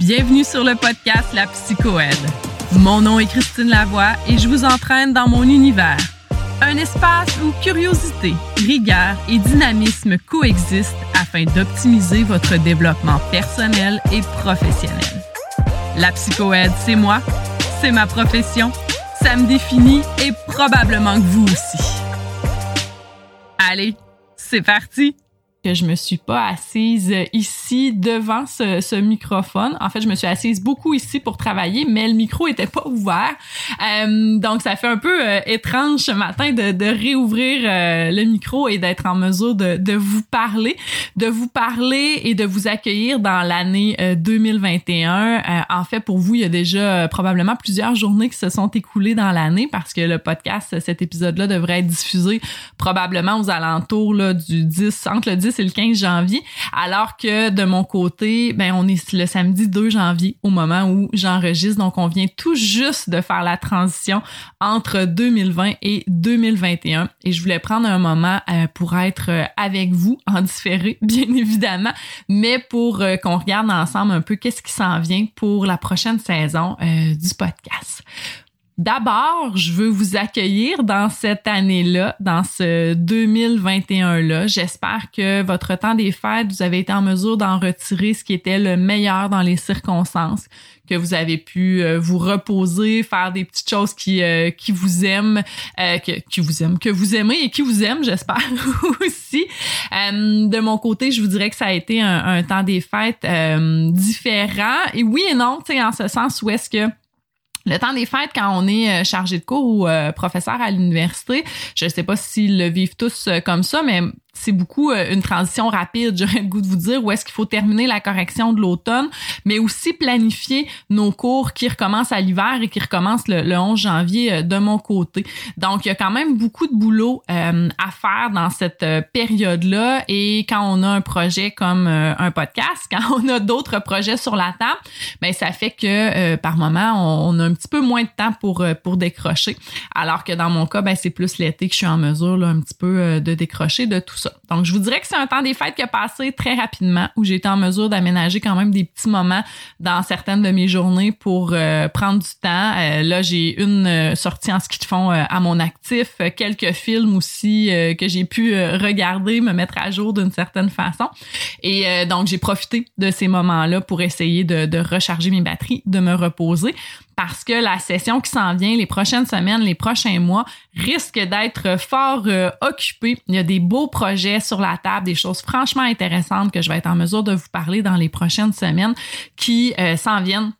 Bienvenue sur le podcast La Psychoède. Mon nom est Christine Lavoie et je vous entraîne dans mon univers. Un espace où curiosité, rigueur et dynamisme coexistent afin d'optimiser votre développement personnel et professionnel. La psychoède, c'est moi, c'est ma profession, ça me définit et probablement que vous aussi. Allez, c'est parti! Que je me suis pas assise ici devant ce, ce, microphone. En fait, je me suis assise beaucoup ici pour travailler, mais le micro était pas ouvert. Euh, donc, ça fait un peu euh, étrange ce matin de, de réouvrir euh, le micro et d'être en mesure de, de, vous parler, de vous parler et de vous accueillir dans l'année 2021. en fait, pour vous, il y a déjà probablement plusieurs journées qui se sont écoulées dans l'année parce que le podcast, cet épisode-là devrait être diffusé probablement aux alentours là, du 10, entre le 10 c'est le 15 janvier, alors que de mon côté, ben on est le samedi 2 janvier au moment où j'enregistre, donc on vient tout juste de faire la transition entre 2020 et 2021 et je voulais prendre un moment euh, pour être euh, avec vous en différé, bien évidemment, mais pour euh, qu'on regarde ensemble un peu qu'est-ce qui s'en vient pour la prochaine saison du podcast. D'abord, je veux vous accueillir dans cette année-là, dans ce 2021-là. J'espère que votre temps des fêtes, vous avez été en mesure d'en retirer ce qui était le meilleur dans les circonstances, que vous avez pu euh, vous reposer, faire des petites choses qui euh, qui vous aiment, euh, que, qui vous aiment, que vous aimez et qui vous aiment, j'espère aussi. de mon côté, je vous dirais que ça a été un, un temps des fêtes différent. Et oui et non, tu sais, en ce sens où est-ce que le temps des fêtes, quand on est euh, chargé de cours ou euh, professeur à l'université, je ne sais pas s'ils le vivent tous euh, comme ça, mais c'est beaucoup euh, une transition rapide, j'aurais le goût de vous dire, où est-ce qu'il faut terminer la correction de l'automne, mais aussi planifier nos cours qui recommencent à l'hiver et qui recommencent le, 11 janvier euh, de mon côté. Donc, il y a quand même beaucoup de boulot euh, à faire dans cette période-là et quand on a un projet comme un podcast, quand on a d'autres projets sur la table, ben ça fait que par moment, on, a un petit peu moins de temps pour, pour décrocher. Alors que dans mon cas, ben c'est plus l'été que je suis en mesure là, un petit peu de décrocher de tout Donc, je vous dirais que c'est un temps des fêtes qui a passé très rapidement, où j'ai été en mesure d'aménager quand même des petits moments dans certaines de mes journées pour euh, prendre du temps. Euh, là, j'ai une euh, sortie en ski de fond à mon actif, quelques films aussi que j'ai pu regarder, me mettre à jour d'une certaine façon. Et donc, j'ai profité de ces moments-là pour essayer de recharger mes batteries, de me reposer parce que la session qui s'en vient les prochaines semaines, les prochains mois risque d'être fort euh, occupée. Il y a des beaux projets sur la table, des choses franchement intéressantes que je vais être en mesure de vous parler dans les prochaines semaines qui euh, s'en viennent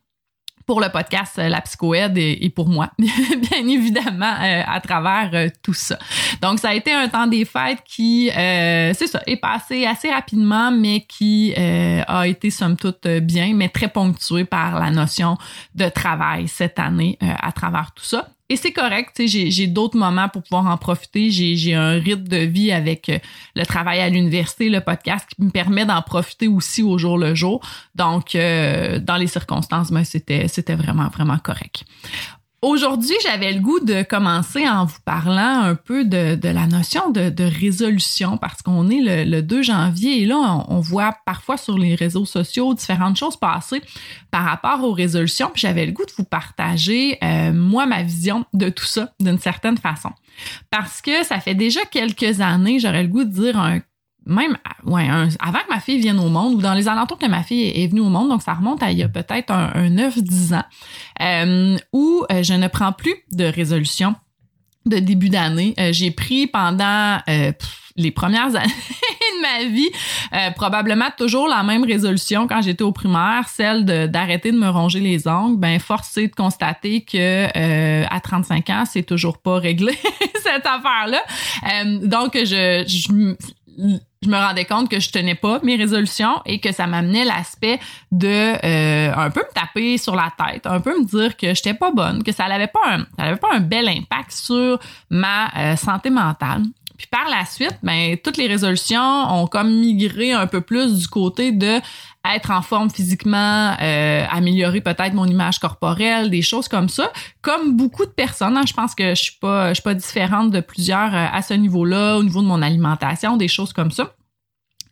pour le podcast euh, La Psychoède et, pour moi, bien évidemment, euh, à travers euh, tout ça. Donc, ça a été un temps des fêtes qui, c'est ça, est passé assez rapidement, mais qui a été, somme toute, bien, mais très ponctué par la notion de travail cette année à travers tout ça. Et c'est correct, j'ai d'autres moments pour pouvoir en profiter. J'ai un rythme de vie avec euh, le travail à l'université, le podcast qui me permet d'en profiter aussi au jour le jour. Donc, euh, dans les circonstances, ben, c'était vraiment, vraiment correct. Aujourd'hui, j'avais le goût de commencer en vous parlant un peu de, de la notion de, de résolution parce qu'on est le, le, 2 janvier et là, on, on, voit parfois sur les réseaux sociaux différentes choses passer par rapport aux résolutions. Puis j'avais le goût de vous partager, euh, moi, ma vision de tout ça d'une certaine façon. Parce que ça fait déjà quelques années, j'aurais le goût de dire un même ouais, avant que ma fille vienne au monde ou dans les alentours que ma fille est, venue au monde, donc ça remonte à il y a peut-être un, un 9-10 ans, euh, où euh, je ne prends plus de résolution de début d'année. Euh, j'ai pris pendant euh, les premières années de ma vie probablement toujours la même résolution quand j'étais au primaire, celle d'arrêter de, me ronger les ongles. Ben forcé de constater que à 35 ans, c'est toujours pas réglé cette affaire-là. donc je, je je me rendais compte que je tenais pas mes résolutions et que ça m'amenait l'aspect de euh, un peu me taper sur la tête, un peu me dire que j'étais pas bonne, que ça n'avait pas un, ça avait pas un bel impact sur ma euh, santé mentale. Puis par la suite, ben toutes les résolutions ont comme migré un peu plus du côté de être en forme physiquement, euh, améliorer peut-être mon image corporelle, des choses comme ça. Comme beaucoup de personnes, hein, je pense que je suis pas, je suis pas différente de plusieurs euh, à ce niveau-là, au niveau de mon alimentation, des choses comme ça.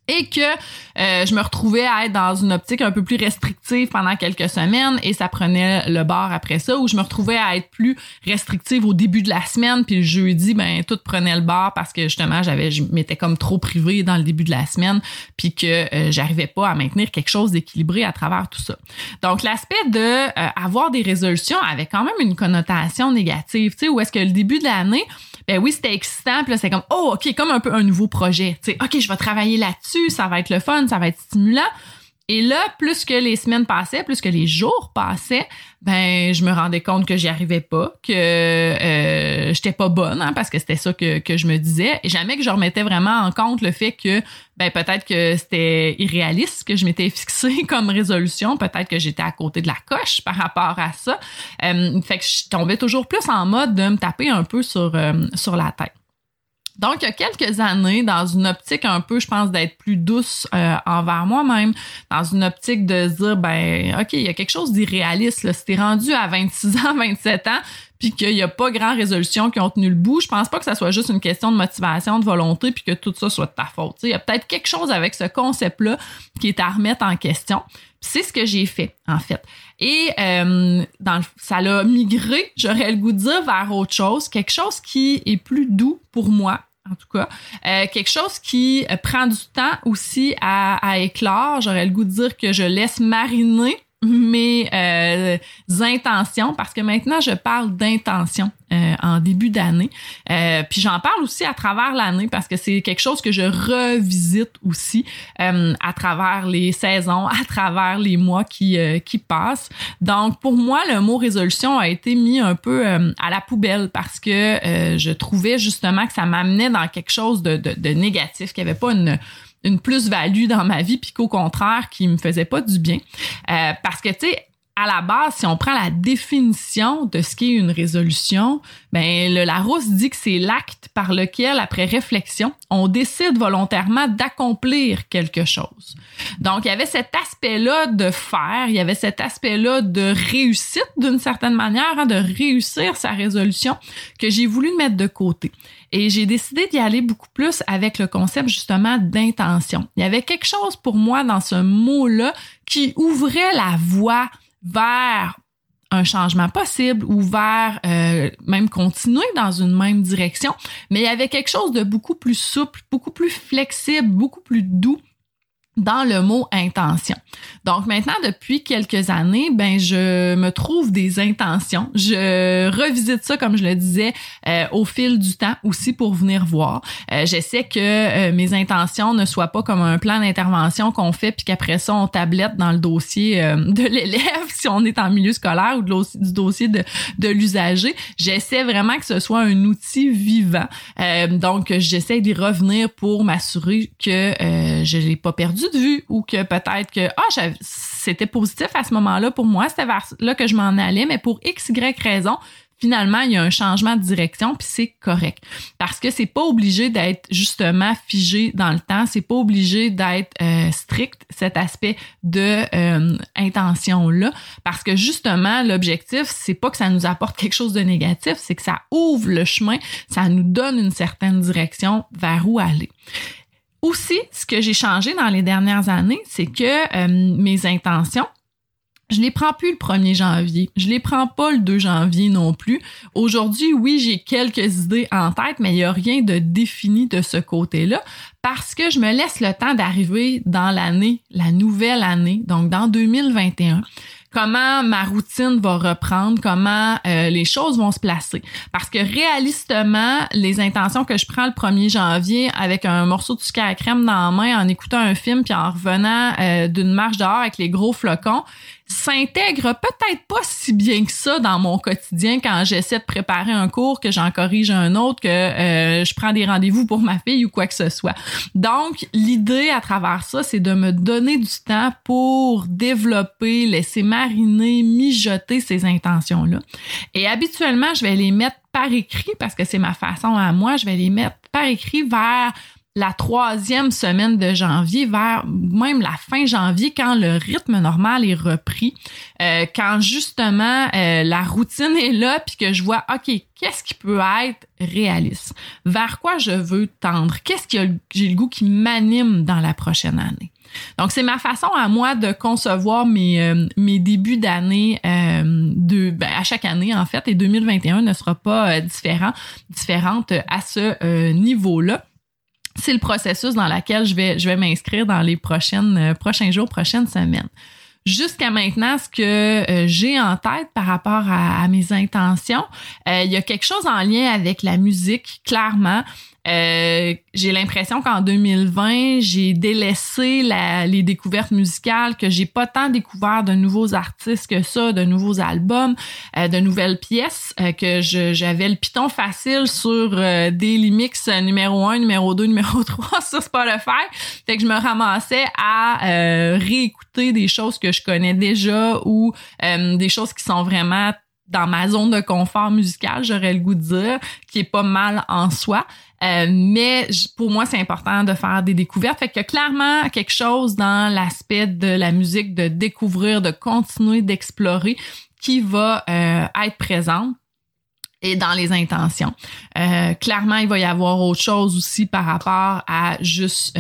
Et que euh, je me retrouvais à être dans une optique un peu plus restrictive pendant quelques semaines et ça prenait le bar après ça ou je me retrouvais à être plus restrictive au début de la semaine puis le jeudi ben tout prenait le bar parce que justement j'avais je m'étais comme trop privée dans le début de la semaine puis que euh, j'arrivais pas à maintenir quelque chose d'équilibré à travers tout ça. Donc l'aspect de euh, avoir des résolutions avait quand même une connotation négative, tu sais où est-ce que le début de l'année ben oui, c'était excitant. Puis là, c'est comme, oh, OK, comme un peu un nouveau projet. Tu sais, OK, je vais travailler là-dessus, ça va être le fun, ça va être stimulant. Et là, plus que les semaines passaient, plus que les jours passaient, ben je me rendais compte que j'y arrivais pas, que euh, j'étais pas bonne, hein, parce que c'était ça que, je me disais. Et jamais que je remettais vraiment en compte le fait que ben peut-être que c'était irréaliste que je m'étais fixé comme résolution, peut-être que j'étais à côté de la coche par rapport à ça. Euh, fait que je tombais toujours plus en mode de me taper un peu sur euh, sur la tête. Donc, il y a quelques années, dans une optique un peu, je pense, d'être plus douce euh, envers moi-même, dans une optique de dire, ben, OK, il y a quelque chose d'irréaliste. Là. Si t'es rendu à 26 ans, 27 ans, puis qu'il n'y a pas grand résolution qui ont tenu le bout, je pense pas que ça soit juste une question de motivation, de volonté, puis que tout ça soit de ta faute. Il y a peut-être quelque chose avec ce concept-là qui est à remettre en question. C'est ce que j'ai fait, en fait. Et euh, dans ça l'a migré, j'aurais le goût de dire, vers autre chose, quelque chose qui est plus doux pour moi, en tout cas. Euh, quelque chose qui euh, prend du temps aussi à, à éclore. J'aurais le goût de dire que je laisse mariner mes euh, intentions parce que maintenant je parle d'intention euh, en début d'année. Euh, puis j'en parle aussi à travers l'année parce que c'est quelque chose que je revisite aussi à travers les saisons à travers les mois qui qui passent. Donc pour moi le mot résolution a été mis un peu à la poubelle parce que je trouvais justement que ça m'amenait dans quelque chose de, de, de négatif qu'il n'y avait pas une une plus-value dans ma vie, puis qu'au contraire, qui me faisait pas du bien. Euh, parce que, tu sais, à la base, si on prend la définition de ce qu'est une résolution, ben le Larousse dit que c'est l'acte par lequel, après réflexion, on décide volontairement d'accomplir quelque chose. Donc, il y avait cet aspect-là de faire, il y avait cet aspect-là de réussite d'une certaine manière, hein, de réussir sa résolution que j'ai voulu mettre de côté. Et j'ai décidé d'y aller beaucoup plus avec le concept justement d'intention. Il y avait quelque chose pour moi dans ce mot-là qui ouvrait la voie vers un changement possible ou vers euh, même continuer dans une même direction, mais il y avait quelque chose de beaucoup plus souple, beaucoup plus flexible, beaucoup plus doux dans le mot intention. Donc maintenant, depuis quelques années, ben je me trouve des intentions. Je revisite ça, comme je le disais, euh, au fil du temps aussi pour venir voir. Euh, J'essaie que euh, mes intentions ne soient pas comme un plan d'intervention qu'on fait puis qu'après ça on tablette dans le dossier euh, de l'élève si on est en milieu scolaire ou de du dossier de, de l'usager. J'essaie vraiment que ce soit un outil vivant. donc j'essaie d'y revenir pour m'assurer que je l'ai pas perdu de vue ou que peut-être que ah c'était positif à ce moment-là pour moi, c'était vers là que je m'en allais, mais pour x y raison, finalement, il y a un changement de direction, puis c'est correct. Parce que c'est pas obligé d'être justement figé dans le temps, c'est pas obligé d'être euh, strict, cet aspect de euh, intention-là. Parce que justement, l'objectif, c'est pas que ça nous apporte quelque chose de négatif, c'est que ça ouvre le chemin, ça nous donne une certaine direction vers où aller. Aussi, ce que j'ai changé dans les dernières années, c'est que euh, mes intentions, je les prends plus le 1er janvier. Je les prends pas le 2 janvier non plus. Aujourd'hui, oui, j'ai quelques idées en tête, mais il y a rien de défini de ce côté-là parce que je me laisse le temps d'arriver dans l'année, la nouvelle année, donc dans 2021 comment ma routine va reprendre, comment euh, les choses vont se placer. Parce que réalistement, les intentions que je prends le 1er janvier avec un morceau de sucre à crème dans la main, en écoutant un film, puis en revenant euh, d'une marche dehors avec les gros flocons, s'intègre peut-être pas si bien que ça dans mon quotidien quand j'essaie de préparer un cours, que j'en corrige un autre, que euh, je prends des rendez-vous pour ma fille ou quoi que ce soit. Donc, l'idée à travers ça, c'est de me donner du temps pour développer, laisser mariner, mijoter ces intentions-là. Et habituellement, je vais les mettre par écrit parce que c'est ma façon à moi, je vais les mettre par écrit vers la troisième semaine de janvier, vers même la fin janvier, quand le rythme normal est repris, euh, quand justement euh, la routine est là, puis que je vois, OK, qu'est-ce qui peut être réaliste? Vers quoi je veux tendre? Qu'est-ce que j'ai le goût qui m'anime dans la prochaine année? Donc, c'est ma façon à moi de concevoir mes, euh, mes débuts d'année de ben, à chaque année, en fait, et 2021 ne sera pas différent, différente à ce niveau-là c'est le processus dans lequel je vais, je vais m'inscrire dans les prochaines, euh, prochains jours, prochaines semaines. Jusqu'à maintenant, ce que euh, j'ai en tête par rapport à, mes intentions, euh, il y a quelque chose en lien avec la musique, clairement. Euh, j'ai l'impression qu'en 2020, j'ai délaissé la, les découvertes musicales, que j'ai pas tant découvert de nouveaux artistes que ça, de nouveaux albums, euh, de nouvelles pièces, euh, que j'avais le piton facile sur Daily Mix numéro 1, numéro 2, numéro 3 sur Spotify. Fait que je me ramassais à réécouter des choses que je connais déjà ou des choses qui sont vraiment dans ma zone de confort musical, j'aurais le goût de dire, qui est pas mal en soi. Euh, mais pour moi, c'est important de faire des découvertes. Fait que clairement quelque chose dans l'aspect de la musique, de découvrir, de continuer d'explorer, qui va euh, être présente et dans les intentions. Euh, clairement, il va y avoir autre chose aussi par rapport à juste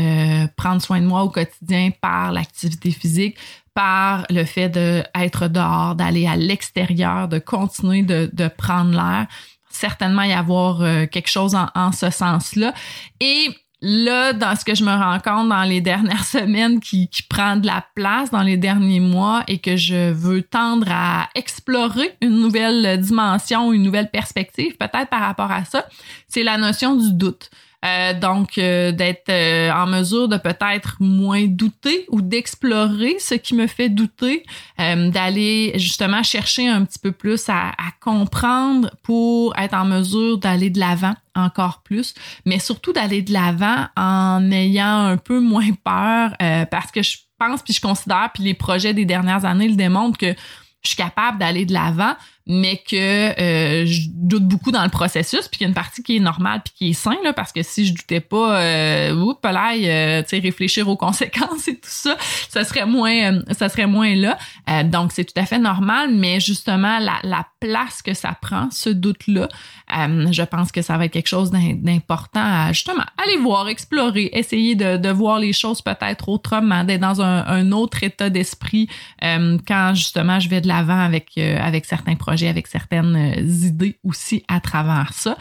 prendre soin de moi au quotidien par l'activité physique, par le fait d'être dehors, d'aller à l'extérieur, de continuer de, prendre l'air certainement y avoir euh, quelque chose en, ce sens-là. Et là, dans ce que je me rends compte dans les dernières semaines qui, qui prend de la place dans les derniers mois et que je veux tendre à explorer une nouvelle dimension, une nouvelle perspective, peut-être par rapport à ça, c'est la notion du doute. Euh, donc, euh, d'être euh, en mesure de peut-être moins douter ou d'explorer ce qui me fait douter, d'aller justement chercher un petit peu plus à, à, comprendre pour être en mesure d'aller de l'avant encore plus, mais surtout d'aller de l'avant en ayant un peu moins peur parce que je pense puis je considère puis les projets des dernières années le démontrent que je suis capable d'aller de l'avant mais que euh, je doute beaucoup dans le processus, puis qu'il y a une partie qui est normale puis qui est saine, là, parce que si je doutais pas, euh, oups, là, euh, tu sais, réfléchir aux conséquences et tout ça, ça serait moins, euh, ça serait moins là. Euh, donc c'est tout à fait normal, mais justement la, la place que ça prend, ce doute-là, je pense que ça va être quelque chose d'important à justement aller voir, explorer, essayer de, de voir les choses peut-être autrement, d'être dans un, un, autre état d'esprit quand justement je vais de l'avant avec avec certains projets avec certaines euh, idées aussi à travers ça.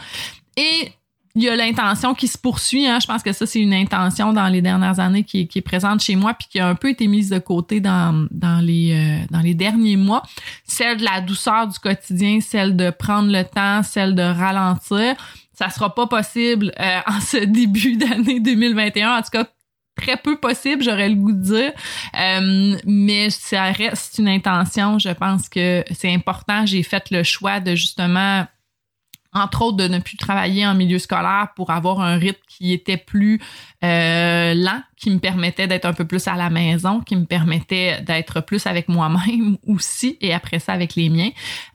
Et il y a l'intention qui se poursuit. Hein. Je pense que ça, c'est une intention dans les dernières années qui, est présente chez moi puis qui a un peu été mise de côté dans, dans, les, euh, dans les derniers mois. Celle de la douceur du quotidien, celle de prendre le temps, celle de ralentir. Ça sera pas possible euh, en ce début d'année 2021. En tout cas, très peu possible, j'aurais le goût de dire. Euh, mais ça reste une intention. Je pense que c'est important. J'ai fait le choix de justement entre autres de ne plus travailler en milieu scolaire pour avoir un rythme qui était plus euh, lent, qui me permettait d'être un peu plus à la maison, qui me permettait d'être plus avec moi-même aussi et après ça avec les miens.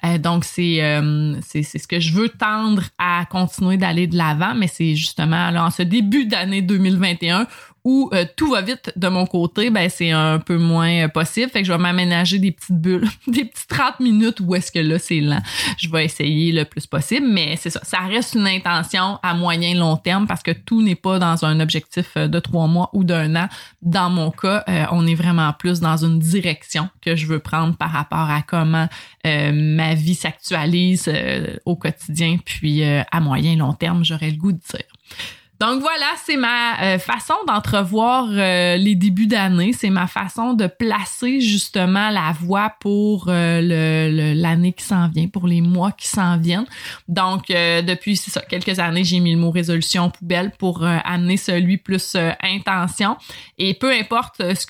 Euh, donc c'est euh, c'est ce que je veux tendre à continuer d'aller de l'avant, mais c'est justement là en ce début d'année 2021 où euh, tout va vite de mon côté, ben c'est un peu moins euh, possible. Fait que je vais m'aménager des petites bulles, des petites 30 minutes où est-ce que là c'est lent. Je vais essayer le plus possible, mais c'est ça. Ça reste une intention à moyen long terme parce que tout n'est pas dans un objectif euh, de trois mois ou d'un an. Dans mon cas, on est vraiment plus dans une direction que je veux prendre par rapport à comment ma vie s'actualise au quotidien, puis à moyen long terme, j'aurais le goût de dire. Donc voilà, c'est ma euh, façon d'entrevoir euh, les débuts d'année. C'est ma façon de placer justement la voie pour euh, l'année qui s'en vient, pour les mois qui s'en viennent. Donc depuis quelques années, j'ai mis le mot résolution poubelle pour amener celui plus intention. Et peu importe ce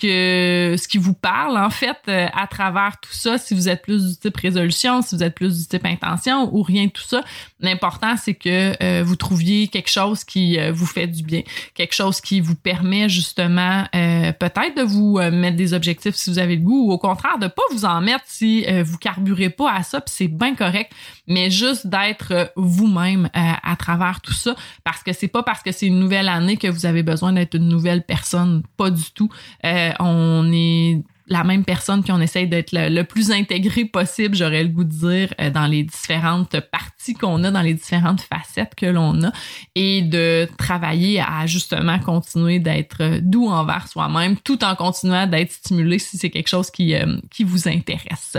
ce qui vous parle en fait à travers tout ça, si vous êtes plus du type résolution, si vous êtes plus du type intention ou rien de tout ça, l'important c'est que vous trouviez quelque chose qui vous fait du bien, quelque chose qui vous permet justement peut-être de vous mettre des objectifs si vous avez le goût ou au contraire de pas vous en mettre si vous carburez pas à ça, puis c'est bien correct, mais juste d'être vous-même à travers tout ça parce que c'est pas parce que c'est une nouvelle année que vous avez besoin d'être une nouvelle personne, pas du tout. on est la même personne, puis on essaye d'être le, plus intégré possible, j'aurais le goût de dire, euh, dans les différentes parties qu'on a, dans les différentes facettes que l'on a, et de travailler à justement continuer d'être doux envers soi-même, tout en continuant d'être stimulé si c'est quelque chose qui, euh, qui vous intéresse.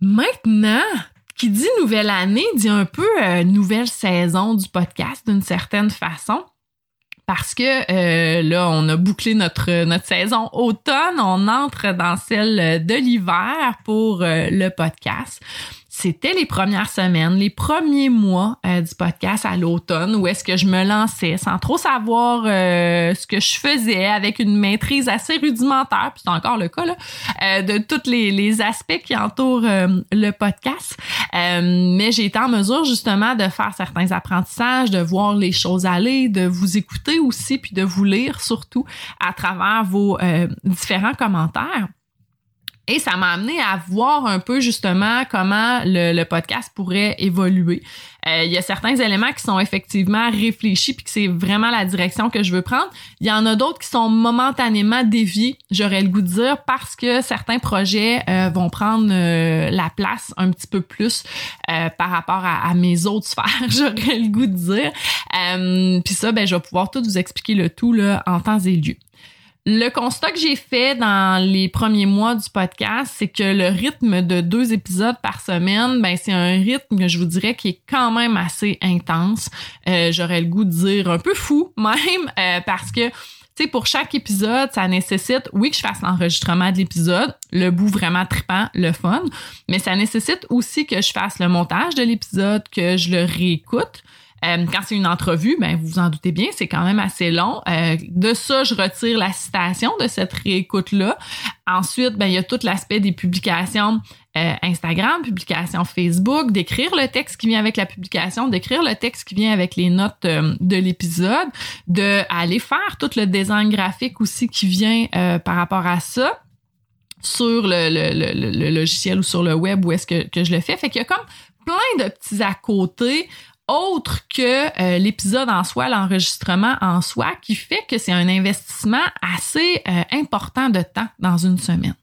Maintenant, qui dit nouvelle année dit un peu euh, nouvelle saison du podcast d'une certaine façon parce que euh, là, on a bouclé notre, notre saison automne, on entre dans celle de l'hiver pour euh, le podcast c'était les premières semaines, les premiers mois euh, du podcast à l'automne où est-ce que je me lançais sans trop savoir euh, ce que je faisais avec une maîtrise assez rudimentaire, puis c'est encore le cas là, euh, de tous les, les, aspects qui entourent le podcast. mais j'ai été en mesure justement de faire certains apprentissages, de voir les choses aller, de vous écouter aussi, puis de vous lire surtout à travers vos différents commentaires. Et ça m'a amené à voir un peu justement comment le, podcast pourrait évoluer. Euh, il y a certains éléments qui sont effectivement réfléchis puis que c'est vraiment la direction que je veux prendre. Il y en a d'autres qui sont momentanément déviés, j'aurais le goût de dire, parce que certains projets euh, vont prendre euh, la place un petit peu plus par rapport à, à, mes autres sphères, j'aurais le goût de dire. puis ça, ben, je vais pouvoir tout vous expliquer le tout là, en temps et lieu. Le constat que j'ai fait dans les premiers mois du podcast, c'est que le rythme de deux épisodes par semaine, ben c'est un rythme que je vous dirais qui est quand même assez intense. Euh, J'aurais le goût de dire un peu fou même, euh, parce que tu sais, pour chaque épisode, ça nécessite, oui, que je fasse l'enregistrement de l'épisode, le bout vraiment trippant, le fun, mais ça nécessite aussi que je fasse le montage de l'épisode, que je le réécoute, euh, quand c'est une entrevue, ben vous vous en doutez bien, c'est quand même assez long. Euh, de ça, je retire la citation de cette réécoute-là. Ensuite, ben il y a tout l'aspect des publications euh, Instagram, publications Facebook, d'écrire le texte qui vient avec la publication, d'écrire le texte qui vient avec les notes de l'épisode, de aller faire tout le design graphique aussi qui vient par rapport à ça sur le, le, le, logiciel ou sur le web où est-ce que, que je le fais. Fait qu'il y a comme plein de petits à côté autre que euh, l'épisode en soi, l'enregistrement en soi, qui fait que c'est un investissement assez euh, important de temps dans une semaine.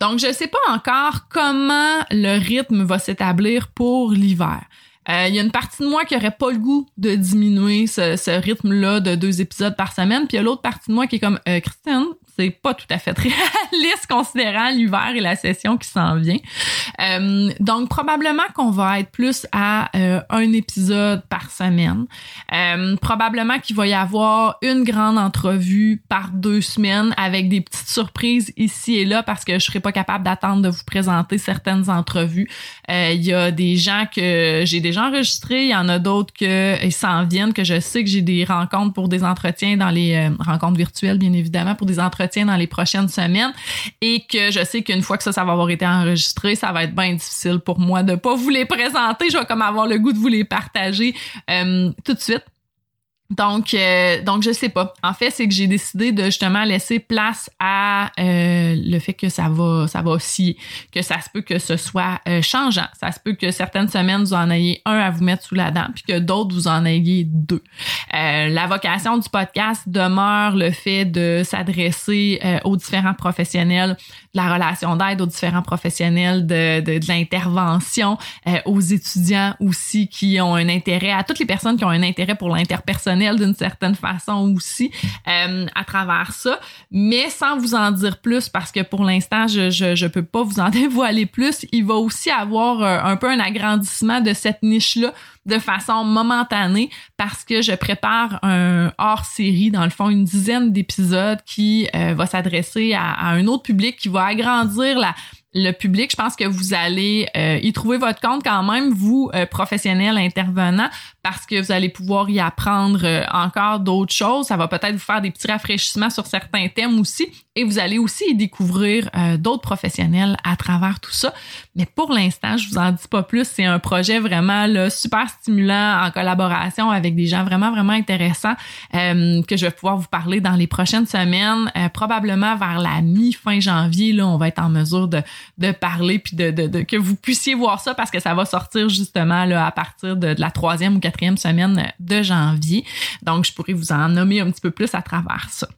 Donc, je ne sais pas encore comment le rythme va s'établir pour l'hiver. Euh, il y a une partie de moi qui aurait pas le goût de diminuer ce, ce rythme-là de deux épisodes par semaine, puis il y a l'autre partie de moi qui est comme Christine, c'est pas tout à fait réaliste considérant l'hiver et la session qui s'en vient. Euh, donc probablement qu'on va être plus à euh, un épisode par semaine. Euh, probablement qu'il va y avoir une grande entrevue par deux semaines avec des petites surprises ici et là parce que je serai pas capable d'attendre de vous présenter certaines entrevues. Il y a des gens que j'ai déjà enregistrés, il y en a d'autres que s'en viennent que je sais que j'ai des rencontres pour des entretiens dans les rencontres virtuelles bien évidemment pour des entretiens dans les prochaines semaines et que je sais qu'une fois que ça, va avoir été enregistré, ça va être bien difficile pour moi de pas vous les présenter. Je vais comme avoir le goût de vous les partager euh, tout de suite. Donc, euh, donc je sais pas. En fait, c'est que j'ai décidé de justement laisser place à euh, le fait que ça va, ça va osciller, que ça se peut que ce soit euh, changeant. Ça se peut que certaines semaines vous en ayez un à vous mettre sous la dent, puis que d'autres vous en ayez deux. la vocation du podcast demeure le fait de s'adresser aux différents professionnels de la relation d'aide, aux différents professionnels de, de, de l'intervention, aux étudiants aussi qui ont un intérêt, à toutes les personnes qui ont un intérêt pour l'interpersonnel d'une certaine façon aussi euh, à travers ça, mais sans vous en dire plus parce que pour l'instant, je, je, je peux pas vous en dévoiler plus. Il va aussi avoir euh, un peu un agrandissement de cette niche-là de façon momentanée parce que je prépare un hors-série, dans le fond, une dizaine d'épisodes qui euh, va s'adresser à, un autre public, qui va agrandir la, le public, je pense que vous allez euh, y trouver votre compte quand même, vous, euh, professionnels intervenants, parce que vous allez pouvoir y apprendre euh, encore d'autres choses. Ça va peut-être vous faire des petits rafraîchissements sur certains thèmes aussi. Et vous allez aussi y découvrir euh, d'autres professionnels à travers tout ça. Mais pour l'instant, je vous en dis pas plus. C'est un projet vraiment là, super stimulant en collaboration avec des gens vraiment, vraiment intéressants euh, que je vais pouvoir vous parler dans les prochaines semaines. Euh, probablement vers la mi-fin janvier, là, on va être en mesure de, de parler puis de, de, que vous puissiez voir ça parce que ça va sortir justement à partir de la troisième ou quatrième semaine de janvier. Donc, je pourrais vous en nommer un petit peu plus à travers ça.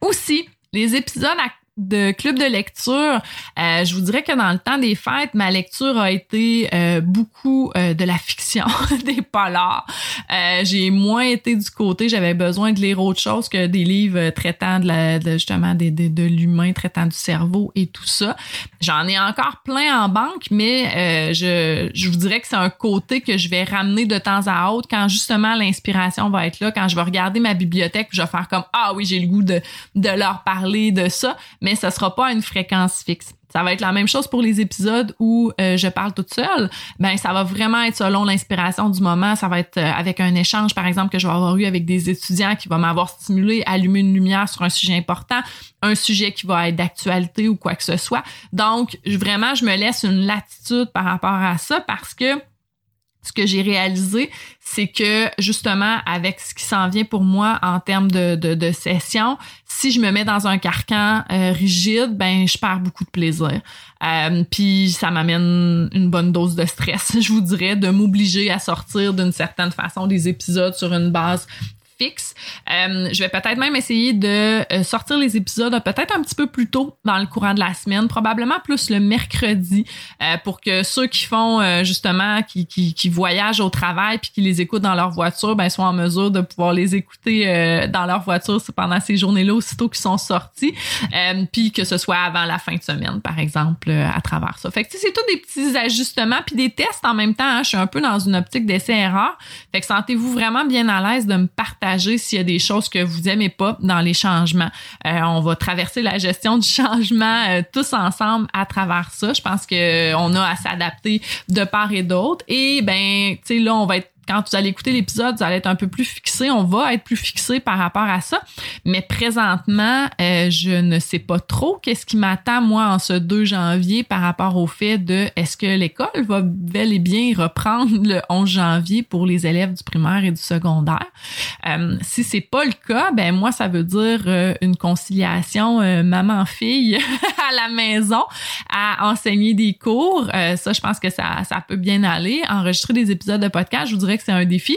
Aussi, les épisodes à de club de lecture, euh, je vous dirais que dans le temps des fêtes, ma lecture a été euh, beaucoup euh, de la fiction, des polars. j'ai moins été du côté, j'avais besoin de lire autre chose que des livres traitant de, la, de justement de, de l'humain, traitant du cerveau et tout ça. J'en ai encore plein en banque, mais je, je vous dirais que c'est un côté que je vais ramener de temps à autre quand justement l'inspiration va être là, quand je vais regarder ma bibliothèque, je vais faire comme ah oui j'ai le goût de, de leur parler de ça ce sera pas une fréquence fixe. Ça va être la même chose pour les épisodes où euh, je parle toute seule. Ben ça va vraiment être selon l'inspiration du moment. Ça va être euh, avec un échange, par exemple, que je vais avoir eu avec des étudiants qui va m'avoir stimulé à allumer une lumière sur un sujet important, un sujet qui va être d'actualité ou quoi que ce soit. Donc vraiment, je me laisse une latitude par rapport à ça parce que ce que j'ai réalisé, c'est que justement, avec ce qui s'en vient pour moi en termes de, de, session, si je me mets dans un carcan euh, rigide, ben je perds beaucoup de plaisir. Euh, puis ça m'amène une bonne dose de stress, je vous dirais, de m'obliger à sortir d'une certaine façon des épisodes sur une base fixe. Euh, je vais peut-être même essayer de euh, sortir les épisodes peut-être un petit peu plus tôt dans le courant de la semaine, probablement plus le mercredi, euh, pour que ceux qui font justement, qui, qui, qui, voyagent au travail puis qui les écoutent dans leur voiture, ben soient en mesure de pouvoir les écouter dans leur voiture pendant ces journées-là aussitôt qu'ils sont sortis, puis que ce soit avant la fin de semaine, par exemple, à travers ça. Fait que c'est tous des petits ajustements puis des tests en même temps. Hein. je suis un peu dans une optique d'essai-erreur. Fait que sentez-vous vraiment bien à l'aise de me partager s'il y a des choses que vous aimez pas dans les changements. Euh, on va traverser la gestion du changement euh, tous ensemble à travers ça. Je pense que on a à s'adapter de part et d'autre. Et ben, tu sais là, on va être quand vous allez écouter l'épisode, vous allez être un peu plus fixé. On va être plus fixé par rapport à ça. Mais présentement, euh, je ne sais pas trop qu'est-ce qui m'attend, moi, en ce 2 janvier par rapport au fait de est-ce que l'école va bel et bien reprendre le 11 janvier pour les élèves du primaire et du secondaire? Euh, si c'est pas le cas, ben moi, ça veut dire euh, une conciliation euh, maman-fille à la maison à enseigner des cours. ça, je pense que ça, ça peut bien aller. Enregistrer des épisodes de podcast, je vous dirais c'est un défi.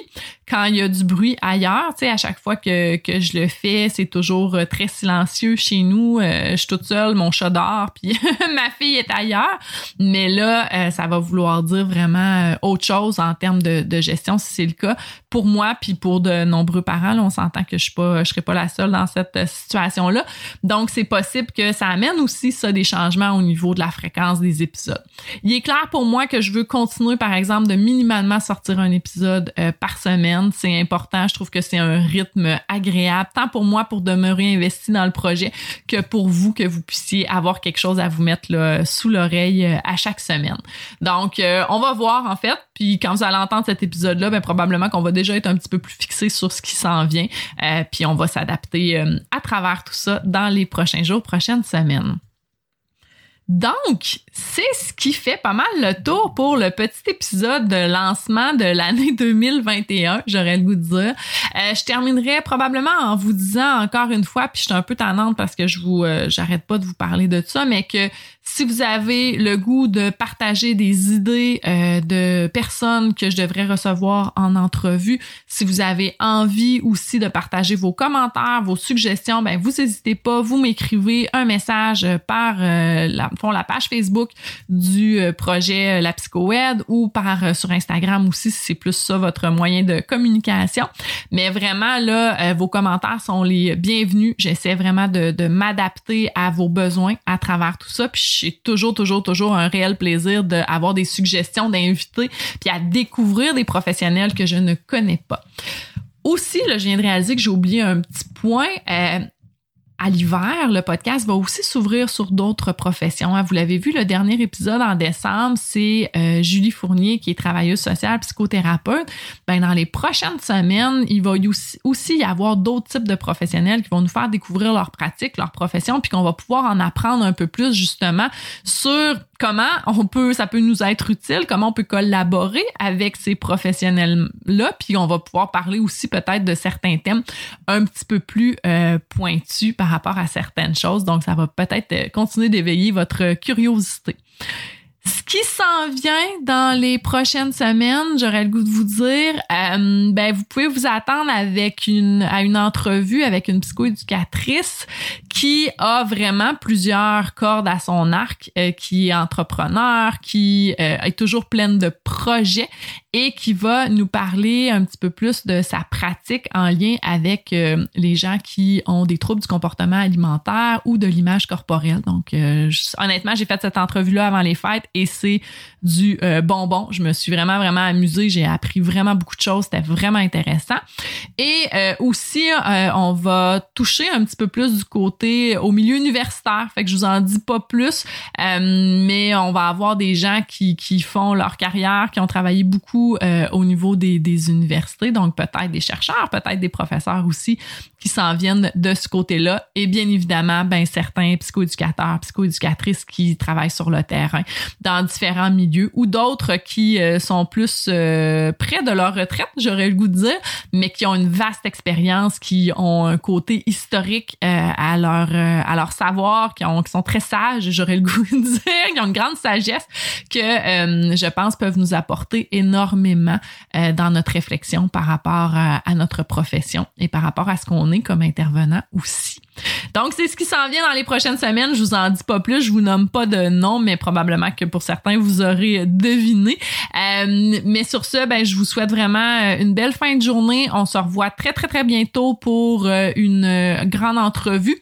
Quand il y a du bruit ailleurs, tu sais, à chaque fois que, que je le fais, c'est toujours euh, très silencieux chez nous. Euh, je suis toute seule, mon chat dort, puis ma fille est ailleurs. Mais là, euh, ça va vouloir dire vraiment autre chose en termes de, de gestion, si c'est le cas. Pour moi, puis pour de nombreux parents, on s'entend que je suis pas, je serai pas la seule dans cette situation-là. Donc, c'est possible que ça amène aussi ça des changements au niveau de la fréquence des épisodes. Il est clair pour moi que je veux continuer, par exemple, de minimalement sortir un épisode euh, par semaine. C'est important. Je trouve que c'est un rythme agréable, tant pour moi pour demeurer investi dans le projet que pour vous que vous puissiez avoir quelque chose à vous mettre là, sous l'oreille euh, à chaque semaine. Donc, euh, on va voir en fait. Puis quand vous allez entendre cet épisode-là, ben, probablement qu'on va déjà être un petit peu plus fixé sur ce qui s'en vient. puis on va s'adapter à travers tout ça dans les prochains jours, prochaines semaines. Donc, c'est ce qui fait pas mal le tour pour le petit épisode de lancement de l'année 2021, j'aurais le goût de dire. Euh, je terminerai probablement en vous disant encore une fois, puis je suis un peu tannante parce que je vous, euh, j'arrête pas de vous parler de ça, mais que si vous avez le goût de partager des idées euh, de personnes que je devrais recevoir en entrevue, si vous avez envie aussi de partager vos commentaires, vos suggestions, ben vous n'hésitez pas, vous m'écrivez un message par euh, la, la page Facebook du euh, projet La Psychoed ou par sur Instagram aussi si c'est plus ça votre moyen de communication. Mais vraiment là, vos commentaires sont les bienvenus. J'essaie vraiment de, de m'adapter à vos besoins à travers tout ça. Puis j'ai toujours, toujours, toujours un réel plaisir d'avoir des suggestions d'invités, puis à découvrir des professionnels que je ne connais pas. Aussi, là, je viens de réaliser que j'ai oublié un petit point. Euh, à l'hiver, le podcast va aussi s'ouvrir sur d'autres professions. Hein. Vous l'avez vu, le dernier épisode en décembre, c'est euh, Julie Fournier qui est travailleuse sociale, psychothérapeute. Ben, dans les prochaines semaines, il va aussi y avoir d'autres types de professionnels qui vont nous faire découvrir leur pratique, leur profession, puis qu'on va pouvoir en apprendre un peu plus justement sur comment on peut, ça peut nous être utile, comment on peut collaborer avec ces professionnels-là, puis on va pouvoir parler aussi peut-être de certains thèmes un petit peu plus euh, pointus par rapport à certaines choses. Donc, ça va peut-être euh, continuer d'éveiller votre curiosité. Ce qui s'en vient dans les prochaines semaines, j'aurais le goût de vous dire, euh, ben vous pouvez vous attendre avec une à une entrevue avec une psychoéducatrice qui a vraiment plusieurs cordes à son arc, euh, qui est entrepreneur, qui euh, est toujours pleine de projets et qui va nous parler un petit peu plus de sa pratique en lien avec les gens qui ont des troubles du comportement alimentaire ou de l'image corporelle. Donc honnêtement, j'ai fait cette entrevue là avant les fêtes et c'est du euh, bonbon. Je me suis vraiment, vraiment amusée. J'ai appris vraiment beaucoup de choses. C'était vraiment intéressant. Et euh, aussi, euh, on va toucher un petit peu plus du côté au milieu universitaire. Fait que je vous en dis pas plus, mais on va avoir des gens qui, qui font leur carrière, qui ont travaillé beaucoup au niveau des, des universités. Donc, peut-être des chercheurs, peut-être des professeurs aussi qui s'en viennent de ce côté-là. Et bien évidemment, ben, certains psychoéducateurs, psychoéducatrices qui travaillent sur le terrain dans différents milieux ou d'autres qui euh, sont plus euh, près de leur retraite, j'aurais le goût de dire, mais qui ont une vaste expérience, qui ont un côté historique euh, à leur à leur savoir, qui, ont, qui sont très sages, j'aurais le goût de dire, qui ont une grande sagesse que je pense peuvent nous apporter énormément dans notre réflexion par rapport à, à notre profession et par rapport à ce qu'on est comme intervenant aussi. Donc, c'est ce qui s'en vient dans les prochaines semaines. Je vous en dis pas plus, je vous nomme pas de nom, mais probablement que pour certains, vous aurez deviné. Euh, mais sur ce, ben, je vous souhaite vraiment euh, une belle fin de journée. On se revoit très, très, très bientôt pour euh, une grande entrevue.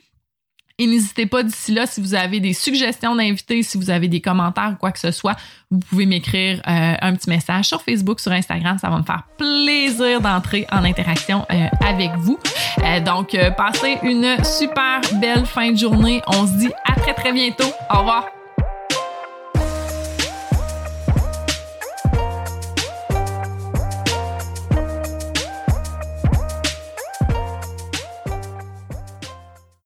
Et n'hésitez pas d'ici là, si vous avez des suggestions d'invités, si vous avez des commentaires ou quoi que ce soit, vous pouvez m'écrire euh, un petit message sur Facebook, sur Instagram. Ça va me faire plaisir d'entrer en interaction euh, avec vous. Euh, donc, passez une super belle fin de journée. On se dit à très très bientôt. Au revoir.